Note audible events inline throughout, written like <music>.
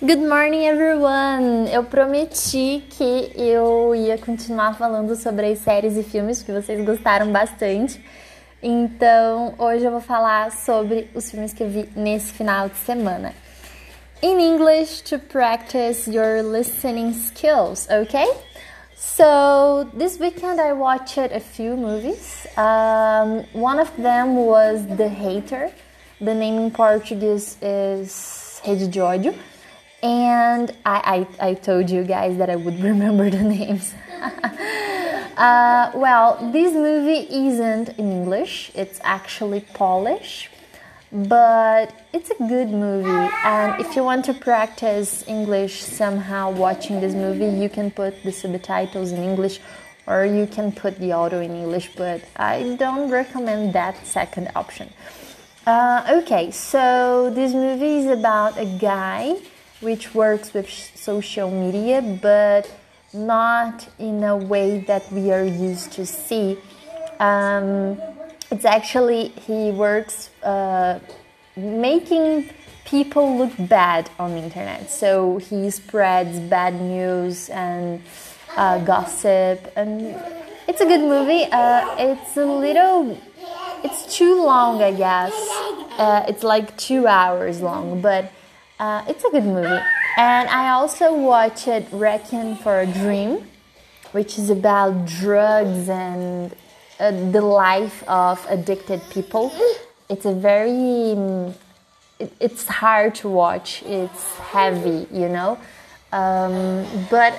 Good morning, everyone! Eu prometi que eu ia continuar falando sobre as séries e filmes que vocês gostaram bastante. Então, hoje eu vou falar sobre os filmes que eu vi nesse final de semana. In English to practice your listening skills, okay? So, this weekend I watched a few movies. Um, one of them was The Hater. The name in Portuguese is Rede de Ódio. And I, I, I told you guys that I would <laughs> remember the names. <laughs> uh, well, this movie isn't in English, it's actually Polish, but it's a good movie. And if you want to practice English somehow watching this movie, you can put the subtitles in English or you can put the audio in English, but I don't recommend that second option. Uh, okay, so this movie is about a guy which works with social media, but not in a way that we are used to see. Um, it's actually he works uh, making people look bad on the internet. So he spreads bad news and uh, gossip, and it's a good movie. Uh, it's a little, it's too long, I guess. Uh, it's like two hours long, but uh, it's a good movie. And I also watched Requiem for a Dream, which is about drugs and uh, the life of addicted people. It's a very, um, it, it's hard to watch. It's heavy, you know, um, but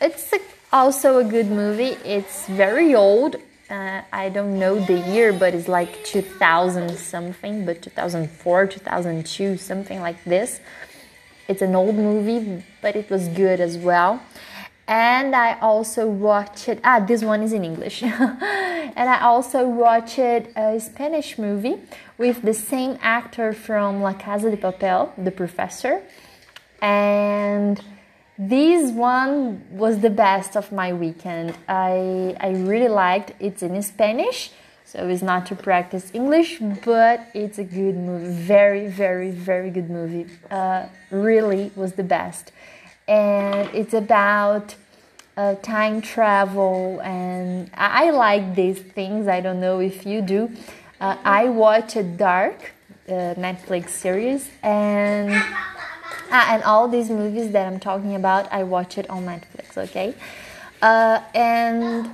it's a, also a good movie. It's very old. Uh, I don't know the year, but it's like 2000 something, but 2004, 2002, something like this. It's an old movie, but it was good as well. And I also watched ah this one is in English. <laughs> and I also watched a Spanish movie with the same actor from La Casa de Papel, the professor. And this one was the best of my weekend. I I really liked it's in Spanish, so it's not to practice English, but it's a good movie. Very, very, very good movie. Uh, really was the best. And it's about uh, time travel, and I, like these things. I don't know if you do. Uh, I watch a Dark uh, Netflix series, and Ah, and all these movies that I'm talking about, I watch it on Netflix, okay? Uh, and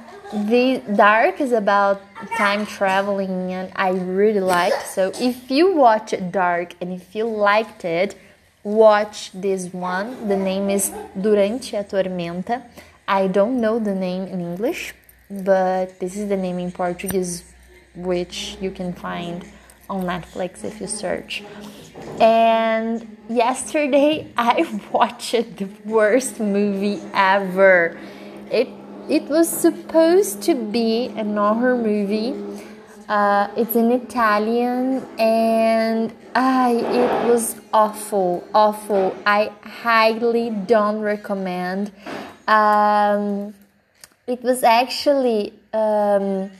the Dark is about time traveling, and I really liked. So if you watch Dark and if you liked it, watch this one. The name is Durante a Tormenta. I don't know the name in English, but this is the name in Portuguese, which you can find on Netflix if you search. And yesterday <laughs> I watched the worst movie ever. It it was supposed to be an horror movie. Uh, it's in Italian and I it was awful, awful. I highly don't recommend. Um, it was actually um,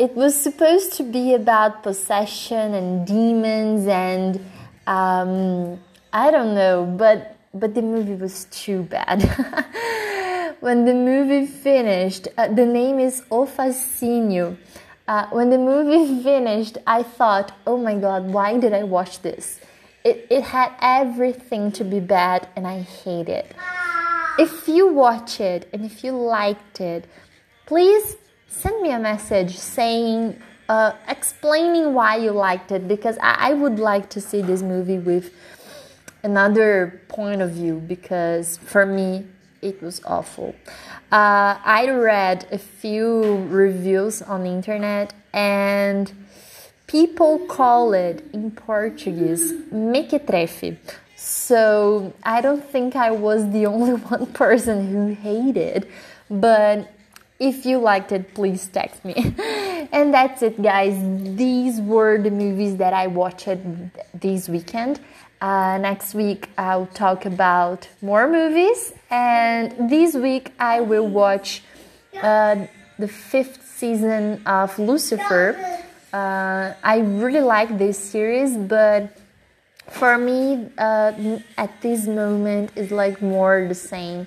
it was supposed to be about possession and demons and um, I don't know, but but the movie was too bad. <laughs> when the movie finished, uh, the name is O. Uh, when the movie <laughs> finished, I thought, oh my god, why did I watch this? It, it had everything to be bad and I hate it. If you watch it and if you liked it, please send me a message saying, uh, explaining why you liked it because I, I would like to see this movie with another point of view because for me it was awful. Uh, I read a few reviews on the internet and people call it in Portuguese mequetrefe. So I don't think I was the <laughs> only one person who hated, but if you liked it, please text me. <laughs> and that's it, guys. These were the movies that I watched this weekend. Uh, next week, I'll talk about more movies, and this week, I will watch uh, the fifth season of Lucifer. Uh, I really like this series, but for me, uh, at this moment, it's like more the same,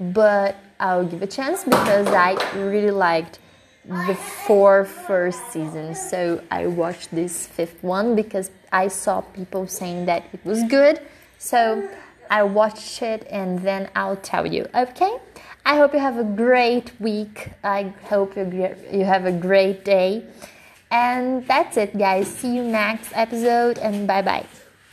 but I'll give a chance because I really liked the four first seasons. So I watched this fifth one because I saw people saying that it was good. So I watched it and then I'll tell you. Okay? I hope you have a great week. I hope you you have a great day. And that's it, guys. See you next episode and bye bye.